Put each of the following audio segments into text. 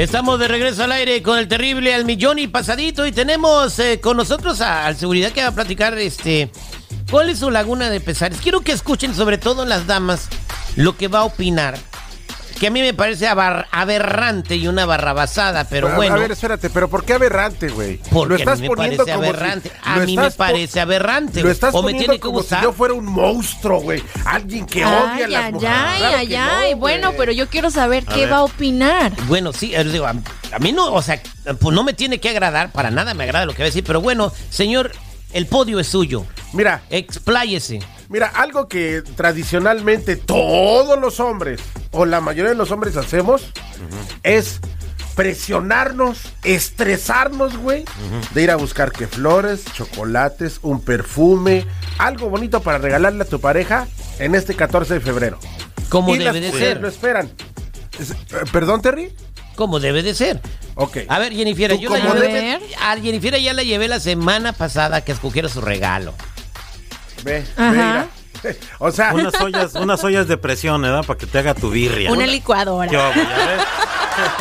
Estamos de regreso al aire con el terrible al millón y pasadito y tenemos eh, con nosotros al seguridad que va a platicar este cuál es su laguna de pesares. Quiero que escuchen sobre todo las damas lo que va a opinar. Que a mí me parece aberrante y una barrabasada, pero A- bueno. A ver, espérate, pero ¿por qué aberrante, güey? Porque a mí me parece aberrante. A lo mí me estás parece aberrante. Lo estás o me poniendo tiene que como gustar. si yo fuera un monstruo, güey. Alguien que odia Ay, a las ay, mujeres. ay, Claro ay, ay. no, bueno, pero yo quiero saber A qué ver. va a opinar. Bueno, sí, eh, digo, a, a mí no, o sea, pues no me tiene que agradar, para nada me agrada lo que va a decir, pero bueno, señor, el podio es suyo. Mira, Expláyese. Mira, algo que tradicionalmente todos los hombres, o la mayoría de los hombres hacemos, es presionarnos, estresarnos, güey, de ir a buscar que flores, chocolates, un perfume, algo bonito para regalarle a tu pareja en este 14 de febrero. Como debe de ser. lo esperan. Es- eh, ¿Perdón, Terry? Como debe de ser. Ok. A ver, Jennifer, yo la llevé- a Jennifer ya la llevé la semana pasada que escogiera su regalo. Ve, Ajá. ve, mira. O sea, Unas ollas, unas ollas de presión, ¿verdad? Para que te haga tu birria. Una ¿Qué licuadora. hubo, ya ves?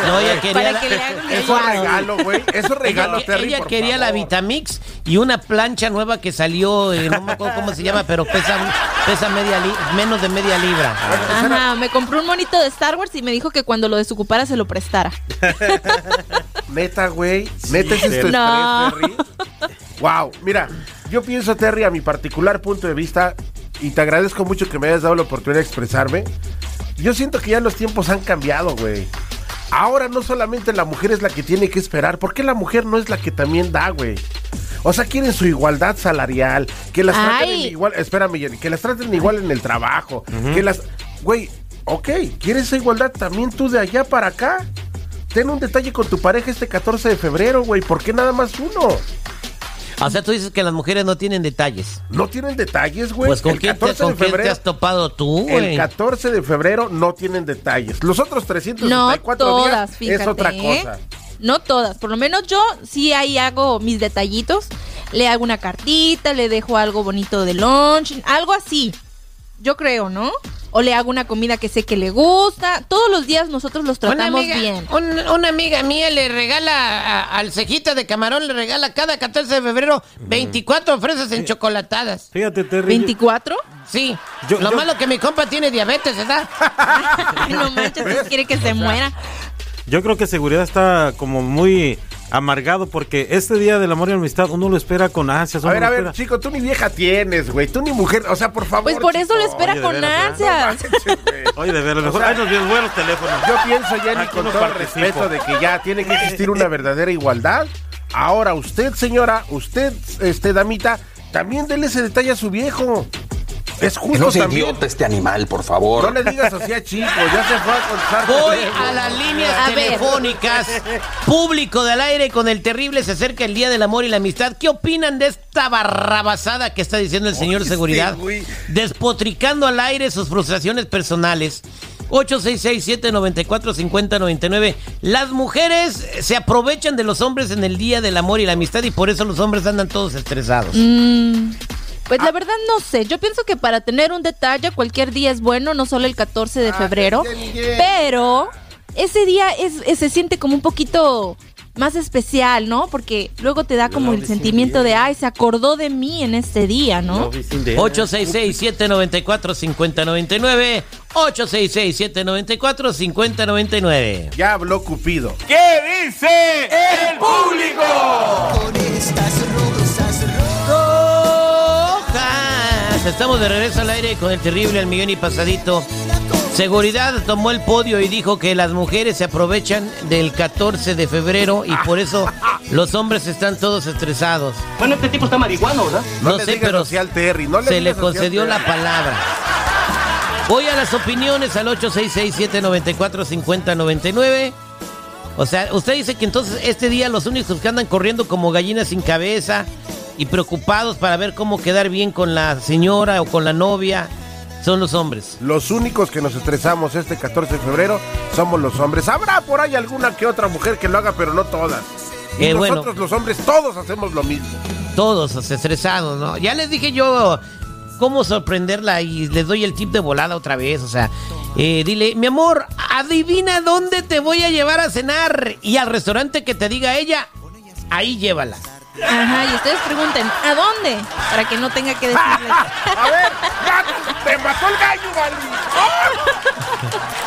No, ella quería Para la, que le haga un eso licuado. regalo, güey. Eso regalo, ella, Terry, ella por quería la favor. Vitamix y una plancha nueva que salió, eh, no me acuerdo cómo se llama, pero pesa, pesa media li- menos de media libra. Ajá, me compró un monito de Star Wars y me dijo que cuando lo desocupara se lo prestara. Neta, güey. Neta, ese es tu No. Terry. Wow. Mira, yo pienso, Terry, a mi particular punto de vista, y te agradezco mucho que me hayas dado la oportunidad de expresarme. Yo siento que ya los tiempos han cambiado, güey. Ahora no solamente la mujer es la que tiene que esperar, ¿por qué la mujer no es la que también da, güey? O sea, quieren su igualdad salarial, que las traten Ay. igual, espérame, Jenny, que las traten igual en el trabajo, que las, güey, ok, ¿quieres esa igualdad también tú de allá para acá? Ten un detalle con tu pareja este 14 de febrero, güey, ¿por qué nada más uno? O sea, tú dices que las mujeres no tienen detalles. No tienen detalles, güey. Pues con, el quién te, 14 con de quién te febrero, has topado tú, el güey. 14 de febrero no tienen detalles. Los otros No 364 todas, días fíjate. es otra ¿eh? cosa. No todas. Por lo menos yo sí ahí hago mis detallitos. Le hago una cartita, le dejo algo bonito de lunch, algo así. Yo creo, ¿no? O le hago una comida que sé que le gusta. Todos los días nosotros los tratamos una amiga, bien. un- una amiga mía le regala a- al cejita de camarón, le regala cada 14 de febrero 24 fresas en chocolatadas. Fíjate, Terry. ¿24? Sí, Yo- lo yo- malo que mi compa tiene diabetes, ¿verdad? No manches, quiere que se muera. Yo creo que seguridad está como muy amargado porque este día del amor y la amistad uno lo espera con ansias. A ver, a ver, espera. chico, tú ni vieja tienes, güey. Tú ni mujer, o sea, por favor. Pues por eso lo espera Oye, con veras, ¿eh? ansias. No manches. Oye, de ver, a lo mejor. O sea, Ay, nos buenos teléfonos. Yo pienso, Jenny, Aquí con todo el participo. respeto de que ya tiene que existir una verdadera igualdad. Ahora, usted, señora, usted, este, damita, también dele ese detalle a su viejo. Es justo no sea también. idiota este animal, por favor. No le digas así a chico, ya se fue a contar. Voy a las líneas A telefónicas. Público del aire con el terrible se acerca el Día del Amor y la Amistad. ¿Qué opinan de esta barrabasada que está diciendo el señor Oye, Seguridad? este güey. Despotricando al aire sus frustraciones personales. 866-794-5099. Las mujeres se aprovechan de los hombres en el Día del Amor y la Amistad y por eso los hombres andan todos estresados. Mm, pues la verdad no sé. Yo pienso que para tener un detalle cualquier día es bueno, no solo el 14 de Ah, febrero. Pero ese día es, es- se siente como un poquito más especial, ¿no? Porque luego te da como el sentimiento de, ay, se acordó de mí en este día, ¿no? 866-794-5099. 866-794-5099. Ya habló Cupido. ¿Qué dice el público? Estamos de regreso al aire con el terrible al millón y pasadito. Seguridad tomó el podio y dijo que las mujeres se aprovechan del 14 de febrero y por eso los hombres están todos estresados. Bueno, este tipo está marihuano, ¿verdad? No, No le sé, pero así al Terry, no le se le concedió la palabra. Voy a las opiniones al 866-794-5099. O sea, usted dice que entonces este día los únicos que andan corriendo como gallinas sin cabeza y preocupados para ver cómo quedar bien con la señora o con la novia son los hombres. Los únicos que nos estresamos este 14 de febrero somos los hombres. Habrá por ahí alguna que otra mujer que lo haga, pero no todas. Y Eh, bueno. nosotros los hombres todos hacemos lo mismo. Todos estresados, ¿no? Ya les dije yo cómo sorprenderla y les doy el tip de volada otra vez. O sea, eh, dile, mi amor, adivina dónde te voy a llevar a cenar. Y al restaurante que te diga ella, ahí llévala. Ajá, y ustedes pregunten, ¿a dónde? Para que no tenga que decirles. A ver, te mató el gallo, Vali.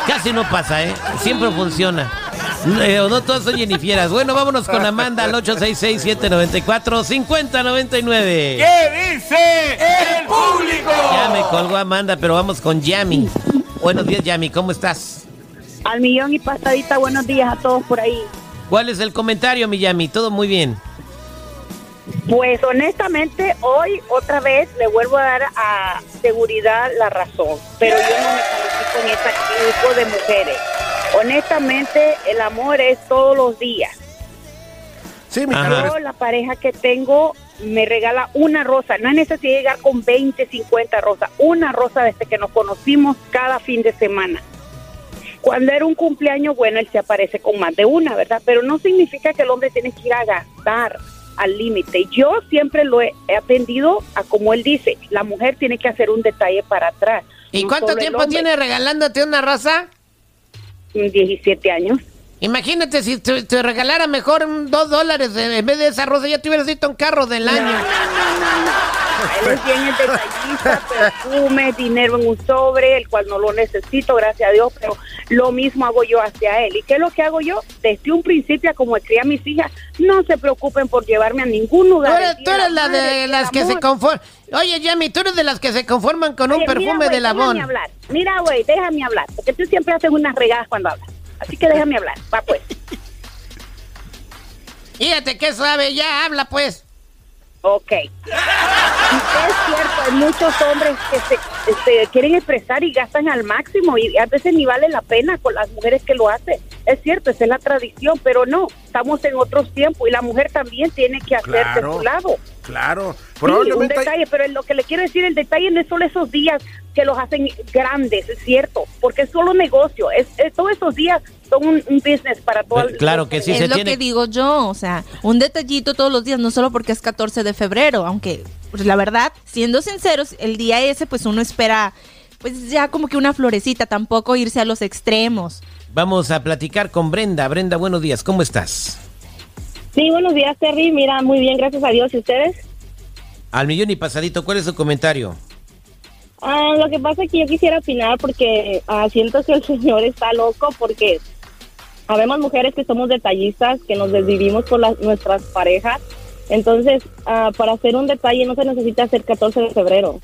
Casi no pasa, ¿eh? Siempre funciona. Eh, no todos son Jennifieras. Bueno, vámonos con Amanda al 866-794-5099. ¿Qué dice el público? Ya me colgó Amanda, pero vamos con Yami. Buenos días, Yami, ¿cómo estás? Al millón y pasadita, buenos días a todos por ahí. ¿Cuál es el comentario, mi Yami? Todo muy bien. Pues honestamente, hoy otra vez le vuelvo a dar a seguridad la razón, pero yo no me califico en ese grupo de mujeres. Honestamente, el amor es todos los días. Sí, mi. Yo, la pareja que tengo, me regala una rosa. No necesidad de llegar con 20, 50 rosas. Una rosa desde que nos conocimos cada fin de semana. Cuando era un cumpleaños, bueno, él se aparece con más de una, ¿verdad? Pero no significa que el hombre tiene que ir a gastar al límite. Yo siempre lo he, aprendido a como él dice, la mujer tiene que hacer un detalle para atrás. ¿Y No cuánto tiempo tiene regalándote una rosa? 17 años. Imagínate si te, te regalara mejor dos dólares en vez de esa rosa, ya te hubieras visto un carro del año. Él es bien el detallista, perfume, dinero en un sobre, el cual no lo necesito, gracias a Dios, pero lo mismo hago yo hacia él. ¿Y qué es lo que hago yo? Desde un principio, como crié a mis hijas, no se preocupen por llevarme a ningún Tú lugar. eres, tú eres la de las que se conforman. Oye, Yami, tú eres de las que se conforman con un mira, perfume de labón. Déjame hablar. Mira, güey, déjame hablar, porque tú siempre haces unas regadas cuando hablas. Así que déjame hablar. Va, pues. Fíjate qué suave, ya habla pues. Ok. Y es cierto, hay muchos hombres que se, se quieren expresar y gastan al máximo y a veces ni vale la pena con las mujeres que lo hacen. Es cierto, esa es la tradición, pero no, estamos en otros tiempos y la mujer también tiene que hacer Claro. de su lado. Claro. Sí, un detalle, pero lo que le quiero decir, el detalle no es solo esos días que los hacen grandes, es cierto, porque es solo negocio, es, es- todos esos días un, un business para todo Eh, claro que sí, es se lo tiene- que digo yo, o sea, un detallito todos los días, no solo porque es 14 de febrero, aunque, pues la verdad, siendo sinceros, el día ese, pues uno espera, pues ya como que una florecita, tampoco irse a los extremos. Vamos a platicar con Brenda. Brenda, buenos días, ¿cómo estás? Sí, buenos días, Terry. Mira, muy bien, gracias a Dios. ¿Y ustedes? Al millón y pasadito, ¿cuál es su comentario? Ah, lo que pasa es que yo quisiera opinar porque ah, siento que el señor está loco porque habemos mujeres que somos detallistas, que nos desvivimos por las, nuestras parejas. Entonces, ah, para hacer un detalle no se necesita hacer 14 de febrero.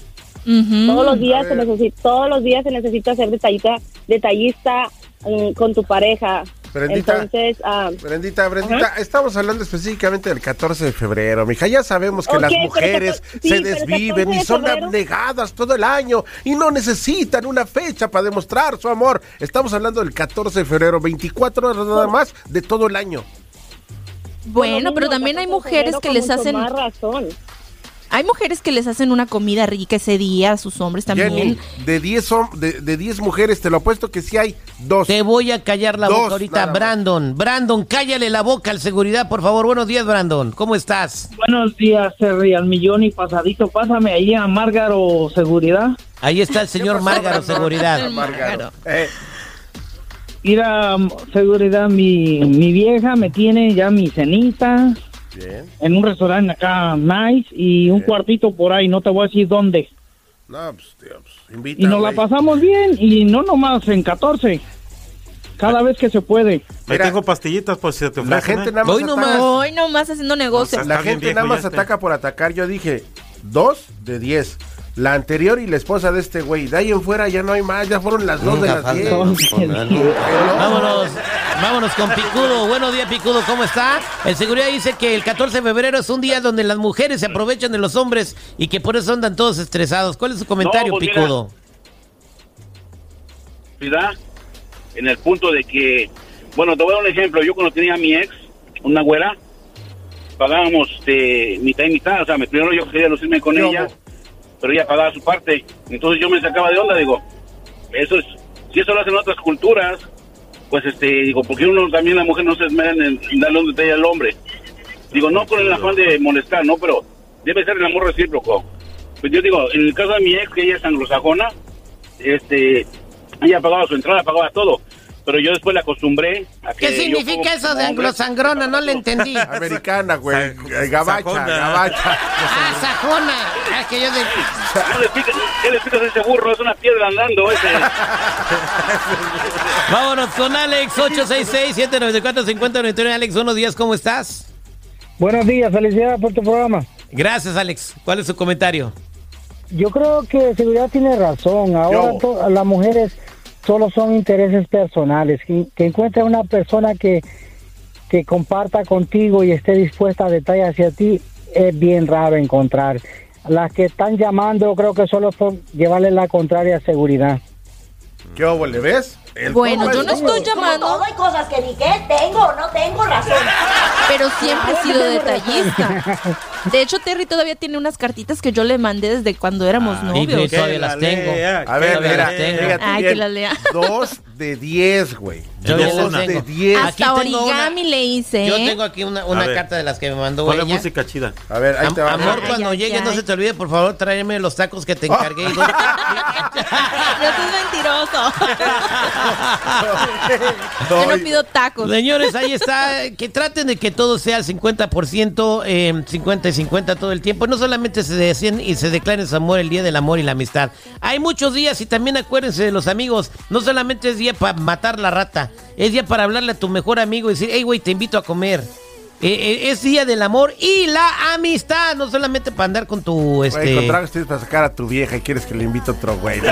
Todos los días se necesita, todos los días se necesita ser detallista, detallista mm, con tu pareja. Brendita. Entonces, ah, Brendita, Brendita, estamos hablando específicamente del 14 de febrero, mija. Ya sabemos que las mujeres se desviven 14 y son febrero- abnegadas todo el año y no necesitan una fecha para demostrar su amor. Estamos hablando del 14 de febrero, 24 horas nada más de todo el año. Bueno, lo pero también hay 14 de mujeres que les hacen, más razón. Hay mujeres que les hacen una comida rica ese día a sus hombres también. Jenny, de 10 hom- de, de 10 mujeres, te lo apuesto que sí hay dos. Te voy a callar la Dos, boca ahorita. Brandon. Brandon, cállale la boca al seguridad, por favor. Buenos días, Brandon. ¿Cómo estás? Buenos días, Terry, al millón y pasadito. Pásame ahí a Márgaro Seguridad. Ahí está el señor Márgaro Seguridad. Márgaro. Eh, Mira, seguridad, mi, mi vieja me tiene ya mi cenita bien. en un restaurante acá, nice, y un cuartito por ahí, no te voy a decir dónde. No, pues, tío, pues, Y nos la pasamos bien, y no nomás en 14, cada vez que se puede. Mira, tengo pastillitas por si te ofrecen. La gente ¿eh? nada más Hoy nomás. ataca, Hoy nomás haciendo negocio. No, la Está bien gente nada más este. ataca por atacar. Yo dije, dos de 10. La anterior y la esposa de este güey. De ahí en fuera ya no hay más. Ya fueron las dos de las 10. Vámonos, vámonos con Picudo. Buenos días, Picudo, ¿cómo está? El seguridad dice que el 14 de febrero es un día donde las mujeres se aprovechan de los hombres y que por eso andan todos estresados. ¿Cuál es su comentario, No, pues, Picudo? ¿verdad? En el punto de que, bueno, te voy a dar un ejemplo. Yo cuando tenía a mi ex, una güera, pagábamos este, mitad y mitad. O sea, me- primero yo quería lucirme con ella, pero ella pagaba su parte. Entonces yo me sacaba de onda, digo, eso es, si eso lo hacen otras culturas, pues este, digo, porque uno también, la mujer no se esmera en, en darle un detalle al hombre. Digo, no con el afán de molestar, no, pero debe ser el amor recíproco. pues yo digo, en el caso de mi ex, que ella es anglosajona, este, ella pagaba su entrada, pagaba todo. Pero yo después la acostumbré a que. ¿Qué significa como- eso de anglosangrona? No le entendí. Ah, Americana, güey. Eh, Gabacha, Sajona. gabacha. sajona. Ah, que yo de... ¿Qué le explicas, qué le explicas a ese burro? Es una piedra andando ese. Vámonos con Alex, 866-794-5099. Alex, buenos días, ¿cómo estás? Buenos días, felicidades por tu programa. Gracias, Alex. ¿Cuál es su comentario? Yo creo que seguridad tiene razón. Ahora las mujeres solo son intereses personales. Que, que una persona que, que comparta contigo y esté dispuesta a detalles hacia ti es bien raro encontrar. Las que están llamando creo que solo por llevarle la contraria seguridad. ¿Qué le ves? El Bueno, yo no estoy llamando, Todo hay cosas que ni que tengo o no tengo razón. pero siempre he sido detallista. De hecho, Terry todavía tiene unas cartitas que yo le mandé desde cuando éramos y novios. pues, todavía las tengo. lea, A ver, mira, fíjate Ay, que la lea. Dos de diez, güey. Yo Dos las de tengo. diez. Aquí Hasta una- origami le hice. Yo ¿eh? tengo aquí una, una carta de las que me mandó Ponle ella. música chida. A ver, ahí Am- te va. amor, Ay, cuando ay, llegues, no se te olvide, por favor, tráeme los tacos que te encargué. No seas mentiroso. Yo no pido tacos. Señores, ahí está. Que traten de que todo sea al 50%, eh, 50 y 50 todo el tiempo. No solamente se decían y se declaren su amor el día del amor y la amistad. Hay muchos días y también acuérdense de los amigos. No solamente es día para matar la rata, es día para hablarle a tu mejor amigo y decir, hey, güey, te invito a comer. Eh, eh, es día del amor y la amistad, no solamente para andar con tu... Güey, Este... con tragos tienes para sacar a tu vieja y quieres que le invite otro güey.